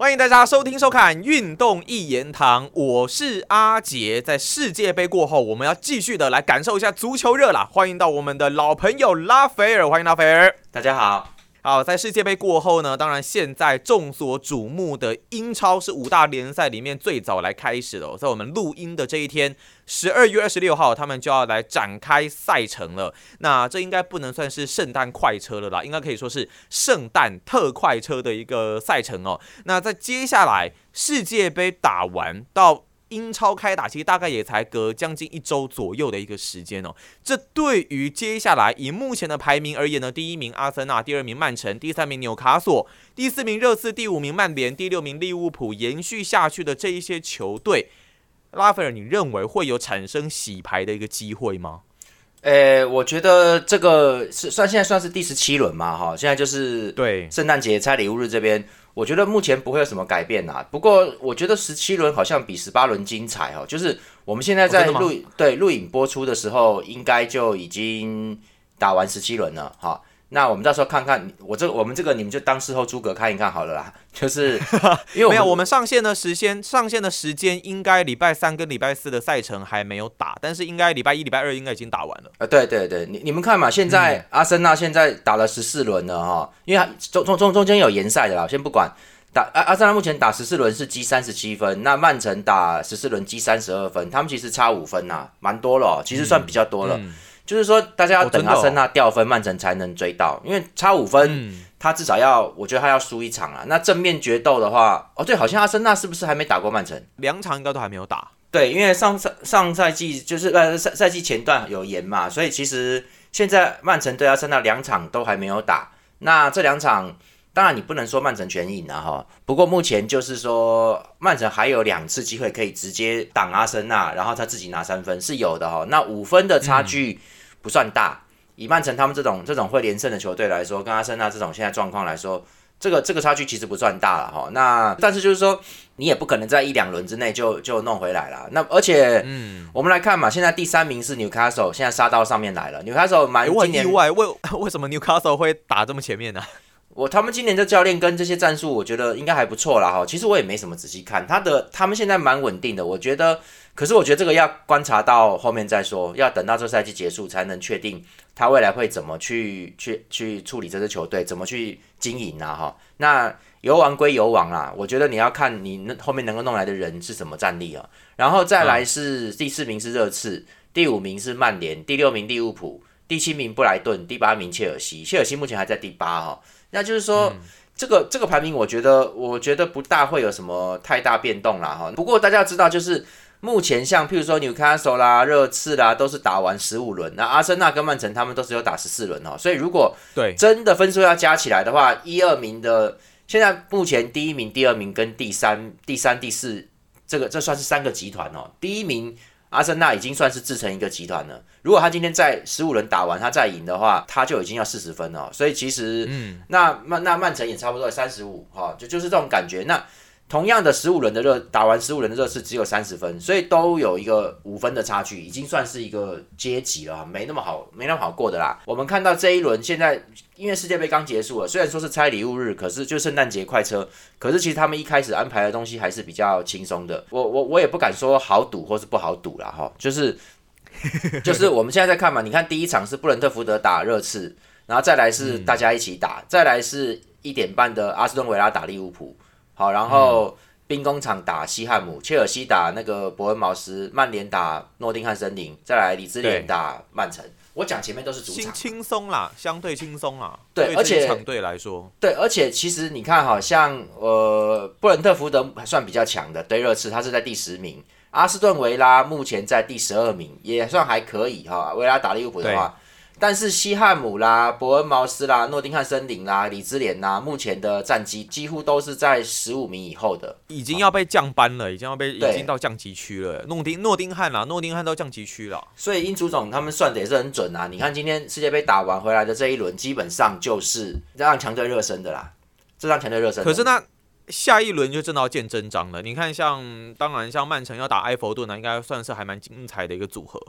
欢迎大家收听收看《运动一言堂》，我是阿杰。在世界杯过后，我们要继续的来感受一下足球热啦！欢迎到我们的老朋友拉斐尔，欢迎拉斐尔。大家好。好，在世界杯过后呢，当然现在众所瞩目的英超是五大联赛里面最早来开始的，在我们录音的这一天，十二月二十六号，他们就要来展开赛程了。那这应该不能算是圣诞快车了啦，应该可以说是圣诞特快车的一个赛程哦。那在接下来世界杯打完到。英超开打，其实大概也才隔将近一周左右的一个时间哦。这对于接下来以目前的排名而言呢，第一名阿森纳，第二名曼城，第三名纽卡索，第四名热刺，第五名曼联，第六名利物浦，延续下去的这一些球队，拉斐尔，你认为会有产生洗牌的一个机会吗？呃，我觉得这个是算现在算是第十七轮嘛，哈，现在就是对圣诞节拆礼物日这边。我觉得目前不会有什么改变啦。不过我觉得十七轮好像比十八轮精彩哦。就是我们现在在录对录影播出的时候，应该就已经打完十七轮了哈。那我们到时候看看，我这我们这个你们就当事后诸葛看一看好了啦。就是 因为没有我们上线的时间，上线的时间应该礼拜三跟礼拜四的赛程还没有打，但是应该礼拜一、礼拜二应该已经打完了。呃，对对对，你你们看嘛，现在阿森纳现在打了十四轮了哈，因为中中中中间有延赛的啦，先不管。打阿阿森纳目前打十四轮是积三十七分，那曼城打十四轮积三十二分，他们其实差五分呐，蛮多了，其实算比较多了。就是说，大家要等阿森纳掉分，曼城才能追到，因为差五分，他至少要，我觉得他要输一场啊。那正面决斗的话，哦对，好像阿森纳是不是还没打过曼城？两场应该都还没有打。对，因为上上上赛季就是呃赛赛季前段有延嘛，所以其实现在曼城对阿森纳两场都还没有打。那这两场，当然你不能说曼城全赢了哈。不过目前就是说，曼城还有两次机会可以直接挡阿森纳，然后他自己拿三分是有的哈。那五分的差距。不算大，以曼城他们这种这种会连胜的球队来说，跟阿森纳这种现在状况来说，这个这个差距其实不算大了哈。那但是就是说，你也不可能在一两轮之内就就弄回来了。那而且，嗯，我们来看嘛，现在第三名是纽卡索，现在杀到上面来了。纽卡索蛮意外，为 为什么纽卡索会打这么前面呢？我他们今年的教练跟这些战术，我觉得应该还不错啦哈。其实我也没什么仔细看他的，他们现在蛮稳定的，我觉得。可是我觉得这个要观察到后面再说，要等到这赛季结束才能确定他未来会怎么去去去处理这支球队，怎么去经营啊哈。那游王归游王啦，我觉得你要看你那后面能够弄来的人是什么战力啊。然后再来是第四名是热刺，第五名是曼联，第六名利物浦，第七名布莱顿，第八名切尔西。切尔西目前还在第八哈，那就是说这个这个排名，我觉得我觉得不大会有什么太大变动啦哈。不过大家要知道就是。目前像譬如说纽卡 e 啦、热刺啦，都是打完十五轮，那阿森纳跟曼城他们都是有打十四轮哦。所以如果对真的分数要加起来的话，一二名的现在目前第一名、第二名跟第三、第三、第四，这个这算是三个集团哦。第一名阿森纳已经算是自成一个集团了。如果他今天在十五轮打完他再赢的话，他就已经要四十分了。所以其实，嗯，那曼那曼城也差不多三十五哈，就就是这种感觉。那同样的十五轮的热打完十五轮的热刺只有三十分，所以都有一个五分的差距，已经算是一个阶级了，没那么好，没那么好过的啦。我们看到这一轮现在因为世界杯刚结束了，虽然说是拆礼物日，可是就圣诞节快车，可是其实他们一开始安排的东西还是比较轻松的。我我我也不敢说好赌或是不好赌了哈，就是就是我们现在在看嘛，你看第一场是布伦特福德打热刺，然后再来是大家一起打，再来是一点半的阿斯顿维拉打利物浦。好，然后兵工厂打西汉姆，切尔西打那个伯恩茅斯，曼联打诺丁汉森林，再来李兹联打曼城。我讲前面都是主场，轻松啦，相对轻松啦。对，而且场队来说，对，而且其实你看，好像呃，布伦特福德还算比较强的，对热刺他是在第十名，阿斯顿维拉目前在第十二名，也算还可以哈。维拉打利物浦的话。但是西汉姆啦、伯恩茅斯啦、诺丁汉森林啦、李兹联啦，目前的战绩几乎都是在十五名以后的，已经要被降班了，已经要被已经到降级区了。诺丁诺丁汉啦，诺丁汉到降级区了。所以英足总他们算的也是很准啊。你看今天世界杯打完回来的这一轮，基本上就是让强队热身的啦，这让强队热身。可是那下一轮就真的要见真章了。你看，像当然像曼城要打埃弗顿呢，应该算是还蛮精彩的一个组合。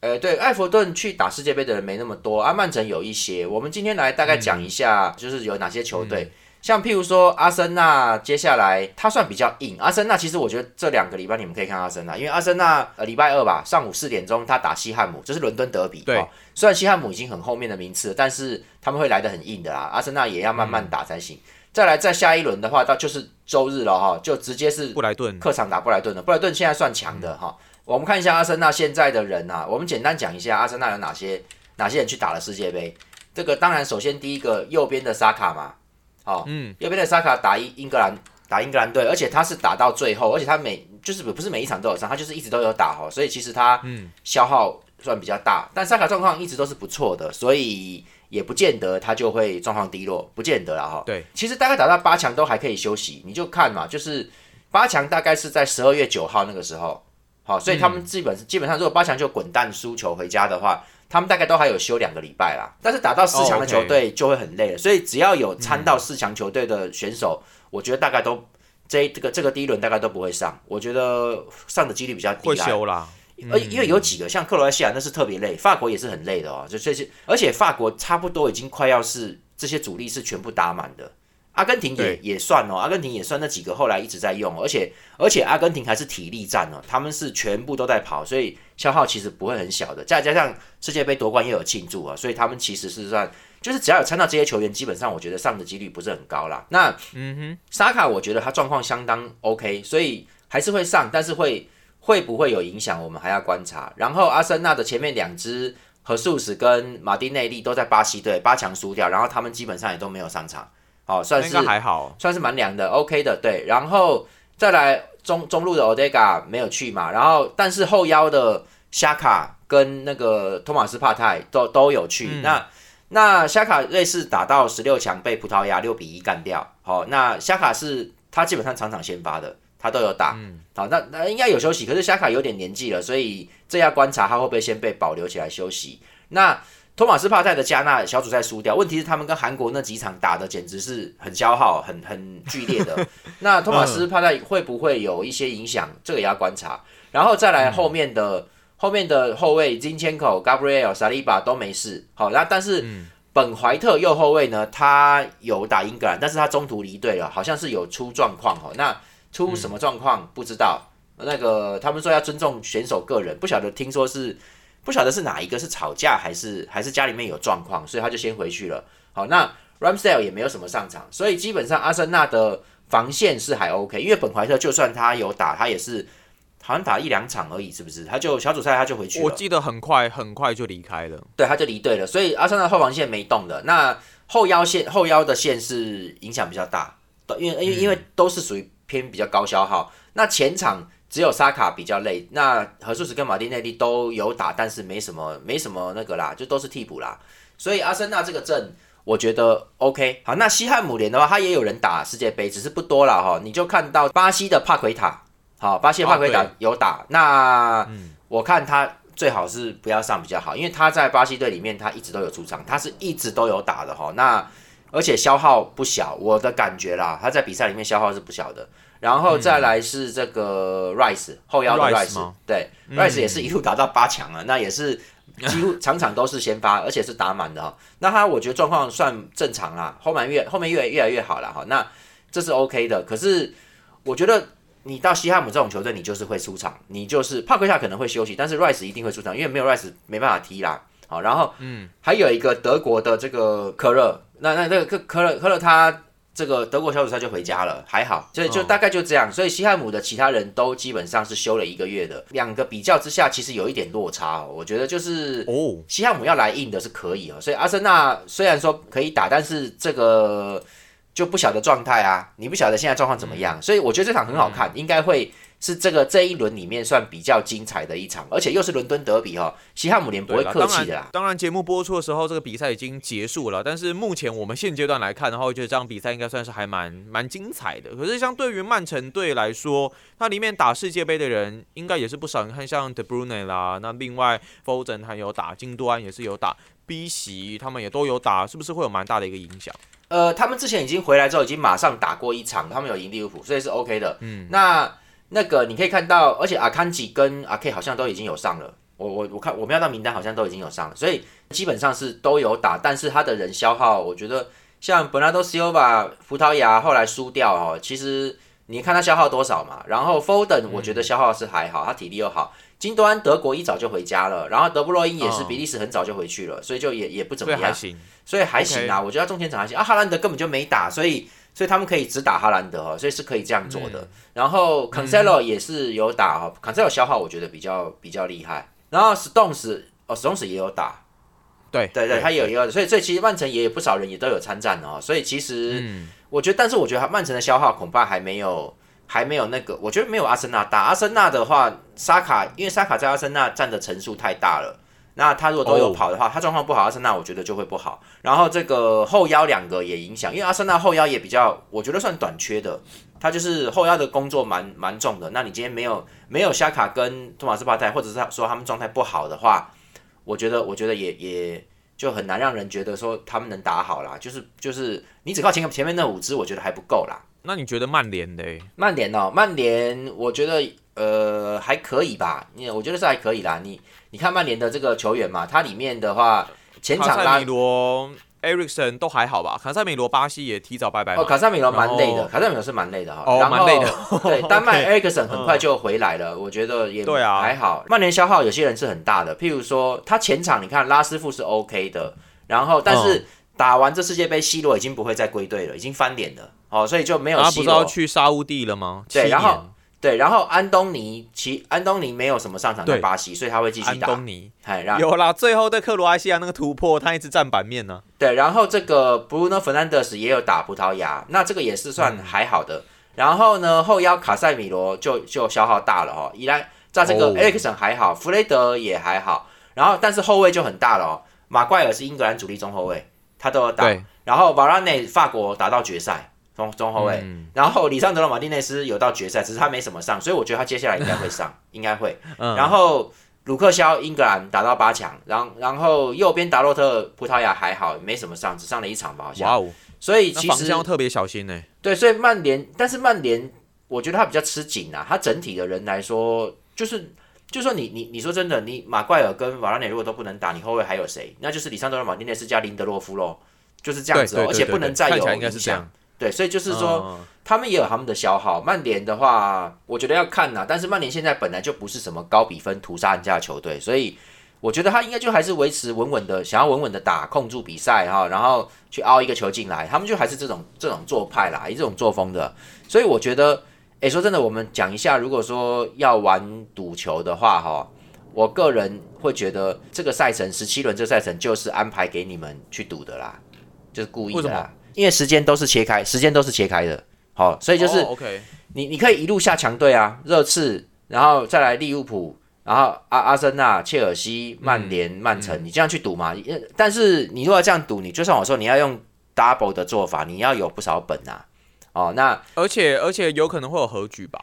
呃，对，埃弗顿去打世界杯的人没那么多，阿曼城有一些。我们今天来大概讲一下，就是有哪些球队，像譬如说阿森纳，接下来他算比较硬。阿森纳其实我觉得这两个礼拜你们可以看阿森纳，因为阿森纳呃礼拜二吧上午四点钟他打西汉姆，这是伦敦德比。对，虽然西汉姆已经很后面的名次，但是他们会来的很硬的啦。阿森纳也要慢慢打才行。再来再下一轮的话，到就是周日了哈，就直接是布莱顿客场打布莱顿了。布莱顿现在算强的哈。我们看一下阿森纳现在的人啊，我们简单讲一下阿森纳有哪些哪些人去打了世界杯。这个当然首先第一个右边的沙卡嘛，哦，嗯，右边的沙卡打英英格兰打英格兰队，而且他是打到最后，而且他每就是不是每一场都有上，他就是一直都有打哈，所以其实他消耗算比较大。但沙卡状况一直都是不错的，所以也不见得他就会状况低落，不见得了哈。对，其实大概打到八强都还可以休息，你就看嘛，就是八强大概是在十二月九号那个时候。好，所以他们基本基本上，如果八强就滚蛋输球回家的话，他们大概都还有休两个礼拜啦。但是打到四强的球队就会很累了，所以只要有参到四强球队的选手，我觉得大概都这这个这个第一轮大概都不会上，我觉得上的几率比较低。会休啦，而因为有几个像克罗埃西亚那是特别累，法国也是很累的哦，就这些，而且法国差不多已经快要是这些主力是全部打满的。阿根廷也也算哦，阿根廷也算那几个后来一直在用，而且而且阿根廷还是体力战哦，他们是全部都在跑，所以消耗其实不会很小的。再加上世界杯夺冠又有庆祝啊，所以他们其实是算就是只要有参到这些球员，基本上我觉得上的几率不是很高啦。那嗯哼，沙卡我觉得他状况相当 OK，所以还是会上，但是会会不会有影响，我们还要观察。然后阿森纳的前面两支和素斯跟马丁内利都在巴西队八强输掉，然后他们基本上也都没有上场。好，算是还好，算是蛮凉的，OK 的，对。然后再来中中路的 Odega 没有去嘛，然后但是后腰的虾卡跟那个托马斯帕泰都都有去。那那虾卡瑞士打到十六强被葡萄牙六比一干掉。好，那虾卡是他基本上场场先发的，他都有打。好，那那应该有休息，可是虾卡有点年纪了，所以这要观察他会不会先被保留起来休息。那托马斯帕泰的加纳小组赛输掉，问题是他们跟韩国那几场打的简直是很消耗、很很剧烈的。那托马斯帕泰会不会有一些影响？这个也要观察。然后再来后面的后面的后卫金千口、Gabriel、萨利巴都没事。好，那但是本怀特右后卫呢，他有打英格兰，但是他中途离队了，好像是有出状况哦。那出什么状况不知道。那个他们说要尊重选手个人，不晓得听说是。不晓得是哪一个是吵架还是还是家里面有状况，所以他就先回去了。好，那 Ramsdale 也没有什么上场，所以基本上阿森纳的防线是还 OK。因为本怀特就算他有打，他也是好像打一两场而已，是不是？他就小组赛他就回去了。我记得很快很快就离开了。对，他就离队了。所以阿森纳后防线没动的，那后腰线后腰的线是影响比较大，因为因为因为都是属于偏比较高消耗。那前场。只有沙卡比较累，那何素斯跟马丁内利都有打，但是没什么没什么那个啦，就都是替补啦。所以阿森纳这个阵，我觉得 OK。好，那西汉姆联的话，他也有人打世界杯，只是不多了哈。你就看到巴西的帕奎塔，好，巴西的帕奎塔有打。那我看他最好是不要上比较好，因为他在巴西队里面他一直都有出场，他是一直都有打的哈。那而且消耗不小，我的感觉啦，他在比赛里面消耗是不小的。然后再来是这个 Rice 后腰的 Rice，对，Rice 也是一路打到八强了，那也是几乎 场场都是先发，而且是打满的哈。那他我觉得状况算正常啦，后面越后面越越来越好了哈。那这是 OK 的，可是我觉得你到西汉姆这种球队，你就是会出场，你就是帕克夏可能会休息，但是 Rice 一定会出场，因为没有 Rice 没办法踢啦。好，然后嗯，还有一个德国的这个科勒，那那这个科科勒科勒他。这个德国小组赛就回家了，还好，所以就大概就这样。所以西汉姆的其他人都基本上是休了一个月的。两个比较之下，其实有一点落差哦。我觉得就是哦，西汉姆要来硬的是可以哦。所以阿森纳虽然说可以打，但是这个就不晓得状态啊，你不晓得现在状况怎么样。所以我觉得这场很好看，应该会。是这个这一轮里面算比较精彩的一场，而且又是伦敦德比哈，西汉姆联不会客气的啦。当然，节目播出的时候，这个比赛已经结束了。但是目前我们现阶段来看的话，我觉得这场比赛应该算是还蛮蛮精彩的。可是相对于曼城队来说，它里面打世界杯的人应该也是不少。你看像 De Bruyne 啦，那另外 Foden 他有打，金多安也是有打，B 席他们也都有打，是不是会有蛮大的一个影响？呃，他们之前已经回来之后，已经马上打过一场，他们有赢利物浦，所以是 OK 的。嗯，那。那个你可以看到，而且阿康吉跟阿 K 好像都已经有上了。我我我看我瞄到名单好像都已经有上了，所以基本上是都有打。但是他的人消耗，我觉得像本拉多西欧吧，葡萄牙后来输掉哦，其实你看他消耗多少嘛。然后 Foden 我觉得消耗是还好，他体力又好。金多安德国一早就回家了，然后德布洛因也是比利时很早就回去了，所以就也也不怎么样，所以还行啊。我觉得中前场还行啊。哈兰德根本就没打，所以所以他们可以只打哈兰德哦，所以是可以这样做的。然后 Cancelo 也是有打哈，Cancelo 消耗我觉得比较比较厉害。然后 Stones 哦，Stones 也有打，对对对，他有一个，所以所以其实曼城也有不少人也都有参战哦。所以其实我觉得，但是我觉得曼城的消耗恐怕还没有。还没有那个，我觉得没有阿森纳大。阿森纳的话，沙卡因为沙卡在阿森纳占的层数太大了，那他如果都有跑的话，他状况不好，阿森纳我觉得就会不好。然后这个后腰两个也影响，因为阿森纳后腰也比较，我觉得算短缺的，他就是后腰的工作蛮蛮重的。那你今天没有没有沙卡跟托马斯帕泰，或者是说他们状态不好的话，我觉得我觉得也也就很难让人觉得说他们能打好啦。就是就是你只靠前前面那五支，我觉得还不够啦。那你觉得曼联的？曼联哦，曼联，我觉得呃还可以吧，你我觉得是还可以啦。你你看曼联的这个球员嘛，他里面的话，前场拉米罗、埃里克森都还好吧？卡塞米罗巴西也提早拜拜。哦，卡塞米罗蛮累的，卡塞米罗是蛮累的哈。哦，蛮累的。对，丹麦埃里克森很快就回来了，我觉得也对啊，还好。曼联消耗有些人是很大的，譬如说他前场你看拉师傅是 OK 的，然后但是打完这世界杯，C 罗已经不会再归队了，已经翻脸了。哦，所以就没有。他不是要去沙乌地了吗？对，然后对，然后安东尼其安东尼没有什么上场在巴西，所以他会继续打。安东尼，有啦，最后对克罗埃西亚那个突破，他一直占版面呢。对，然后这个 Bruno Fernandes 也有打葡萄牙，那这个也是算还好的。然后呢，后腰卡塞米罗就就消耗大了哦。依然在这个 Alex 还好，弗雷德也还好。然后但是后卫就很大了哦。马怪尔是英格兰主力中后卫，他都有打。然后瓦拉内法国打到决赛。中中后卫，然后里桑德罗马丁内斯有到决赛，只是他没什么上，所以我觉得他接下来应该会上，应该会。然后鲁克肖英格兰打到八强，然然后右边达洛特葡萄牙还好，没什么上，只上了一场吧，好像。哇哦！所以其实要特别小心呢。对，所以曼联，但是曼联我觉得他比较吃紧啊，他整体的人来说，就是就说你你你说真的，你马怪尔跟瓦拉内如果都不能打，你后卫还有谁？那就是里桑德罗马丁内斯加林德洛夫喽，就是这样子哦，而且不能再有影响。对，所以就是说，他们也有他们的消耗。曼联的话，我觉得要看呐。但是曼联现在本来就不是什么高比分屠杀人家的球队，所以我觉得他应该就还是维持稳稳的，想要稳稳的打控住比赛哈，然后去凹一个球进来。他们就还是这种这种做派啦，以这种作风的。所以我觉得，诶，说真的，我们讲一下，如果说要玩赌球的话哈，我个人会觉得这个赛程十七轮这赛程就是安排给你们去赌的啦，就是故意的。啦。因为时间都是切开，时间都是切开的，好，所以就是，OK，你你可以一路下强队啊，热刺，然后再来利物浦，然后阿阿森纳、切尔西、曼联、曼城，你这样去赌嘛？但是你如果这样赌，你就像我说，你要用 double 的做法，你要有不少本啊，哦，那而且而且有可能会有和局吧？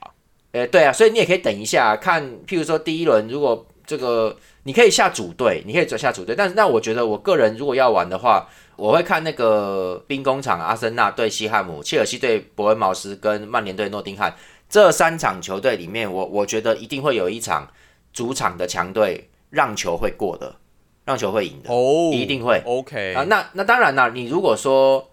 诶，对啊，所以你也可以等一下看，譬如说第一轮如果这个你可以下主队，你可以走下主队，但是那我觉得我个人如果要玩的话。我会看那个兵工厂，阿森纳对西汉姆，切尔西对伯恩茅斯，跟曼联对诺丁汉这三场球队里面，我我觉得一定会有一场主场的强队让球会过的，让球会赢的，哦，一定会。OK 啊，那那当然啦，你如果说，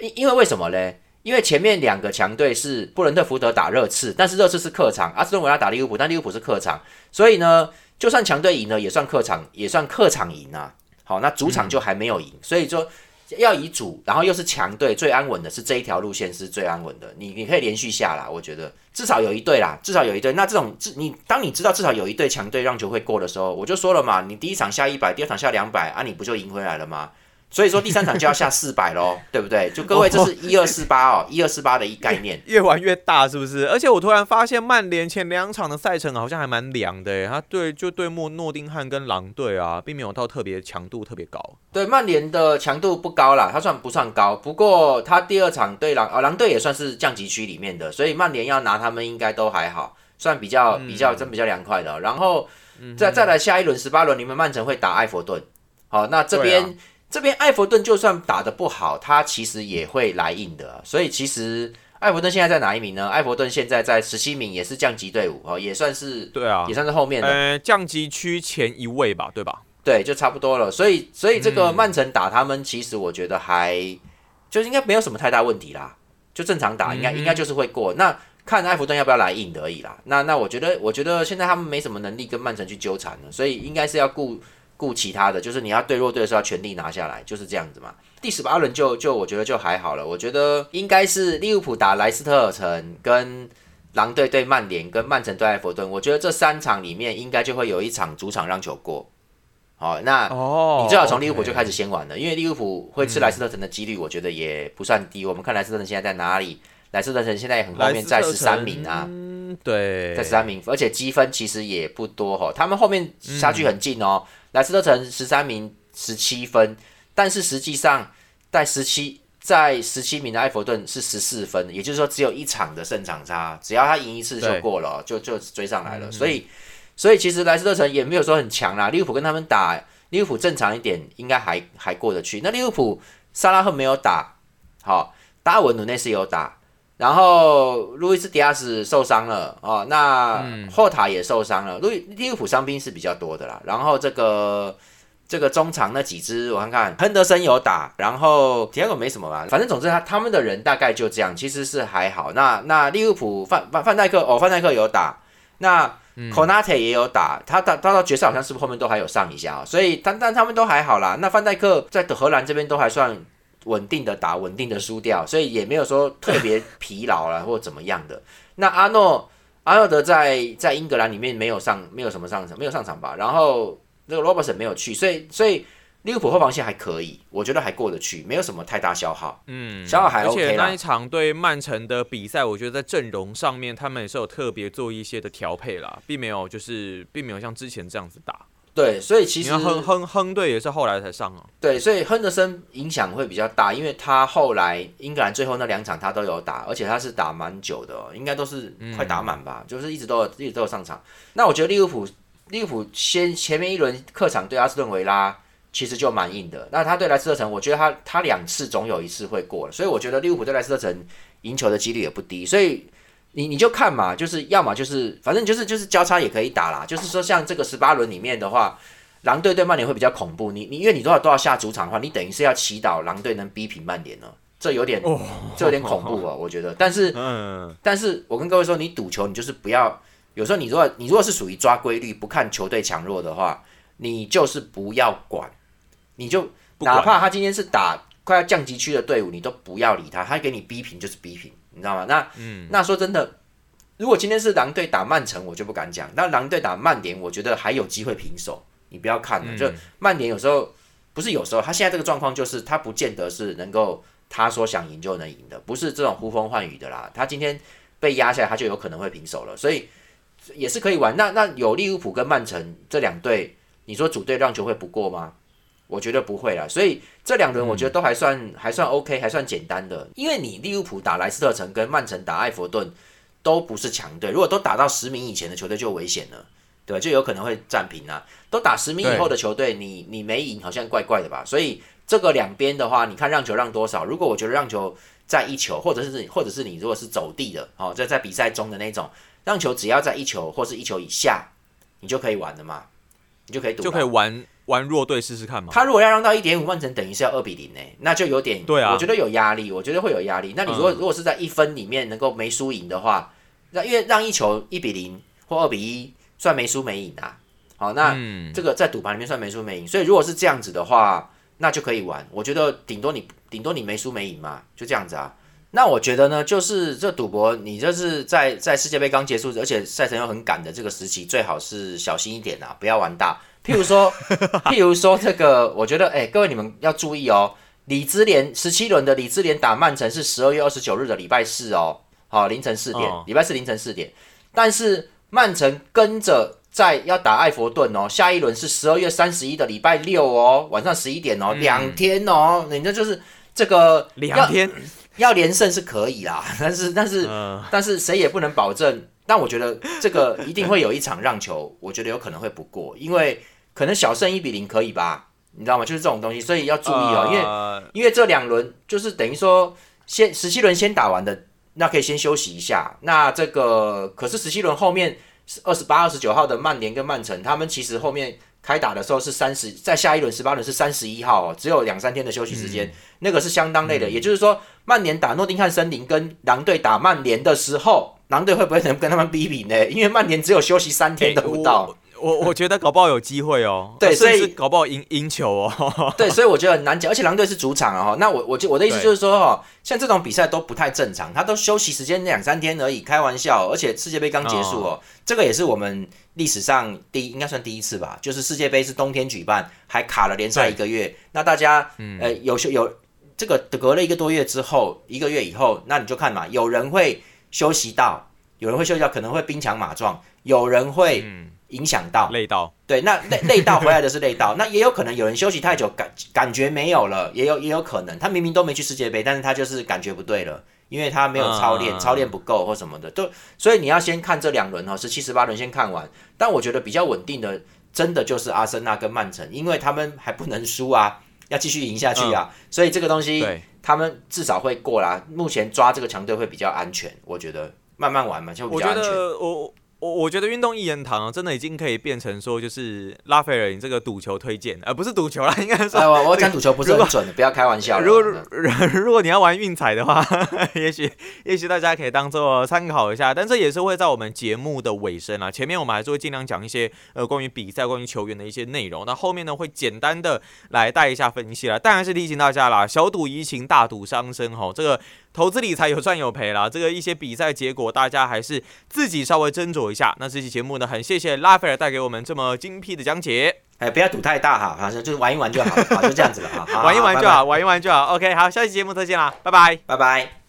因因为为什么嘞？因为前面两个强队是布伦特福德打热刺，但是热刺是客场，阿斯顿维拉打利物浦，但利物浦是客场，所以呢，就算强队赢了，也算客场，也算客场赢啊。好，那主场就还没有赢，所以说。要以主，然后又是强队，最安稳的是这一条路线是最安稳的。你你可以连续下啦，我觉得至少有一队啦，至少有一队。那这种，你当你知道至少有一队强队让球会过的时候，我就说了嘛，你第一场下一百，第二场下两百啊，你不就赢回来了吗？所以说第三场就要下四百喽，对不对？就各位，这是一二四八哦，一二四八的一概念，越玩越大，是不是？而且我突然发现曼联前两场的赛程好像还蛮凉的，他对就对莫诺丁汉跟狼队啊，并没有到特别强度特别高。对，曼联的强度不高啦，他算不算高？不过他第二场对狼啊，狼队也算是降级区里面的，所以曼联要拿他们应该都还好，算比较比较真比较凉快的。然后再再来下一轮十八轮，你们曼城会打埃弗顿，好，那这边。这边艾弗顿就算打得不好，他其实也会来硬的。所以其实艾弗顿现在在哪一名呢？艾弗顿现在在十七名，也是降级队伍哦，也算是对啊，也算是后面的。呃，降级区前一位吧，对吧？对，就差不多了。所以，所以这个曼城打他们，其实我觉得还就是应该没有什么太大问题啦，就正常打，应该应该就是会过。那看埃弗顿要不要来硬的而已啦。那那我觉得，我觉得现在他们没什么能力跟曼城去纠缠了，所以应该是要顾顾其他的，就是你要对弱队的时候要全力拿下来，就是这样子嘛。第十八轮就就我觉得就还好了，我觉得应该是利物浦打莱斯特尔城跟。狼队对曼联跟曼城对埃弗顿，我觉得这三场里面应该就会有一场主场让球过。好，那你最好从利物浦就开始先玩了，因为利物浦会吃莱斯特城的几率，我觉得也不算低。我们看莱斯特城现在在哪里？莱斯特城现在也很后面，在十三名啊，对，在十三名，而且积分其实也不多哈，他们后面差距很近哦。莱斯特城十三名，十七分，但是实际上在十七。在十七名的埃弗顿是十四分，也就是说只有一场的胜场差，只要他赢一次就过了，就就追上来了。所以，所以其实莱斯特城也没有说很强啦。利物浦跟他们打，利物浦正常一点应该还还过得去。那利物浦萨拉赫没有打，好，达尔文努内斯有打，然后路易斯迪亚斯受伤了哦，那霍塔也受伤了。路利物浦伤兵是比较多的啦，然后这个。这个中场那几支我看看，亨德森有打，然后第二个没什么吧，反正总之他他们的人大概就这样，其实是还好。那那利物浦范范范戴克哦，范戴克有打，那 Conate 也有打，他到他到决赛好像是不是后面都还有上一下啊？所以但但他们都还好啦。那范戴克在荷兰这边都还算稳定的打，稳定的输掉，所以也没有说特别疲劳了或怎么样的。那阿诺阿诺德在在英格兰里面没有上，没有什么上场，没有上场吧？然后。那个 Robertson 没有去，所以所以利物浦后防线还可以，我觉得还过得去，没有什么太大消耗。嗯，消耗还 OK 而且那一场对曼城的比赛，我觉得在阵容上面他们也是有特别做一些的调配啦，并没有就是并没有像之前这样子打。对，所以其实亨亨亨队也是后来才上啊。对，所以亨德森影响会比较大，因为他后来英格兰最后那两场他都有打，而且他是打蛮久的，应该都是快打满吧，就是一直都有一直都有上场。那我觉得利物浦。利物浦先前面一轮客场对阿斯顿维拉，其实就蛮硬的。那他对莱斯特城，我觉得他他两次总有一次会过了，所以我觉得利物浦对莱斯特城赢球的几率也不低。所以你你就看嘛，就是要么就是反正就是就是交叉也可以打啦。就是说像这个十八轮里面的话，狼队对曼联会比较恐怖。你你因为你多少都要下主场的话，你等于是要祈祷狼队能逼平曼联了，这有点这有点恐怖啊，我觉得。但是嗯，但是我跟各位说，你赌球你就是不要。有时候你如果你如果是属于抓规律不看球队强弱的话，你就是不要管，你就哪怕他今天是打快要降级区的队伍，你都不要理他，他给你逼平就是逼平，你知道吗？那嗯，那说真的，如果今天是狼队打曼城，我就不敢讲；那狼队打曼联，我觉得还有机会平手。你不要看了，就曼联有时候不是有时候，他现在这个状况就是他不见得是能够他说想赢就能赢的，不是这种呼风唤雨的啦。他今天被压下来，他就有可能会平手了，所以。也是可以玩，那那有利物浦跟曼城这两队，你说主队让球会不过吗？我觉得不会啦，所以这两轮我觉得都还算还算 OK，还算简单的。因为你利物浦打莱斯特城跟曼城打埃弗顿都不是强队，如果都打到十名以前的球队就危险了，对吧？就有可能会战平啊。都打十名以后的球队，你你没赢好像怪怪的吧？所以这个两边的话，你看让球让多少？如果我觉得让球在一球，或者是或者是你如果是走地的哦，在在比赛中的那种。让球只要在一球或是一球以下，你就可以玩了嘛，你就可以赌，就可以玩玩弱队试试看嘛。他如果要让到一点五万成，等于是要二比零呢，那就有点，对啊，我觉得有压力，我觉得会有压力。那你如果如果是在一分里面能够没输赢的话，那因为让一球一比零或二比一算没输没赢啊。好，那这个在赌盘里面算没输没赢，所以如果是这样子的话，那就可以玩。我觉得顶多你顶多你没输没赢嘛，就这样子啊。那我觉得呢，就是这赌博，你就是在在世界杯刚结束，而且赛程又很赶的这个时期，最好是小心一点啊，不要玩大。譬如说，譬如说这个，我觉得，哎，各位你们要注意哦。李兹联十七轮的李兹联打曼城是十二月二十九日的礼拜四哦，好凌晨四点，礼拜四凌晨四点。但是曼城跟着在要打艾佛顿哦，下一轮是十二月三十一的礼拜六哦，晚上十一点哦，两天哦，你这就是这个两天。要连胜是可以啦，但是但是但是谁也不能保证。但我觉得这个 一定会有一场让球，我觉得有可能会不过，因为可能小胜一比零可以吧？你知道吗？就是这种东西，所以要注意哦。因为因为这两轮就是等于说先十七轮先打完的，那可以先休息一下。那这个可是十七轮后面二十八、二十九号的曼联跟曼城，他们其实后面开打的时候是三十，在下一轮十八轮是三十一号哦，只有两三天的休息时间，那个是相当累的。也就是说，曼联打诺丁汉森林跟狼队打曼联的时候，狼队会不会能跟他们比比呢？因为曼联只有休息三天都不到。我我觉得搞不好有机会哦，对，所以搞不好赢赢球哦。对，所以我觉得很难讲，而且狼队是主场啊哈。那我我就我的意思就是说哦，像这种比赛都不太正常，他都休息时间两三天而已，开玩笑。而且世界杯刚结束哦，这个也是我们历史上第应该算第一次吧，就是世界杯是冬天举办，还卡了联赛一个月。那大家呃有休有这个隔了一个多月之后，一个月以后，那你就看嘛，有人会休息到，有人会休息到，可能会兵强马壮，有人会。影响到。累到，对，那累 累到回来的是累到，那也有可能有人休息太久感感觉没有了，也有也有可能。他明明都没去世界杯，但是他就是感觉不对了，因为他没有操练，操练不够或什么的，都所以你要先看这两轮哦，是七十八轮先看完，但我觉得比较稳定的，真的就是阿森纳跟曼城，因为他们还不能输啊，要继续赢下去啊，所以这个东西他们至少会过啦，目前抓这个强队会比较安全，我觉得。慢慢玩嘛就比较安全。我。我我我觉得运动一言堂真的已经可以变成说，就是拉斐尔你这个赌球推荐，而不是赌球啦，应该说。我我讲赌球不是很准的，不要开玩笑。如果如果你要玩运彩的话，也许也许大家可以当做参考一下，但这也是会在我们节目的尾声啊。前面我们还是会尽量讲一些呃关于比赛、关于球员的一些内容，那后面呢会简单的来带一下分析了。当然是提醒大家啦，小赌怡情，大赌伤身哈，这个。投资理财有赚有赔啦，这个一些比赛结果大家还是自己稍微斟酌一下。那这期节目呢，很谢谢拉斐尔带给我们这么精辟的讲解。哎，不要赌太大哈，反正就是玩一玩就好，好就这样子了哈，玩一玩就好，玩一玩就好。OK，好，下期节目再见啦，拜拜，拜拜。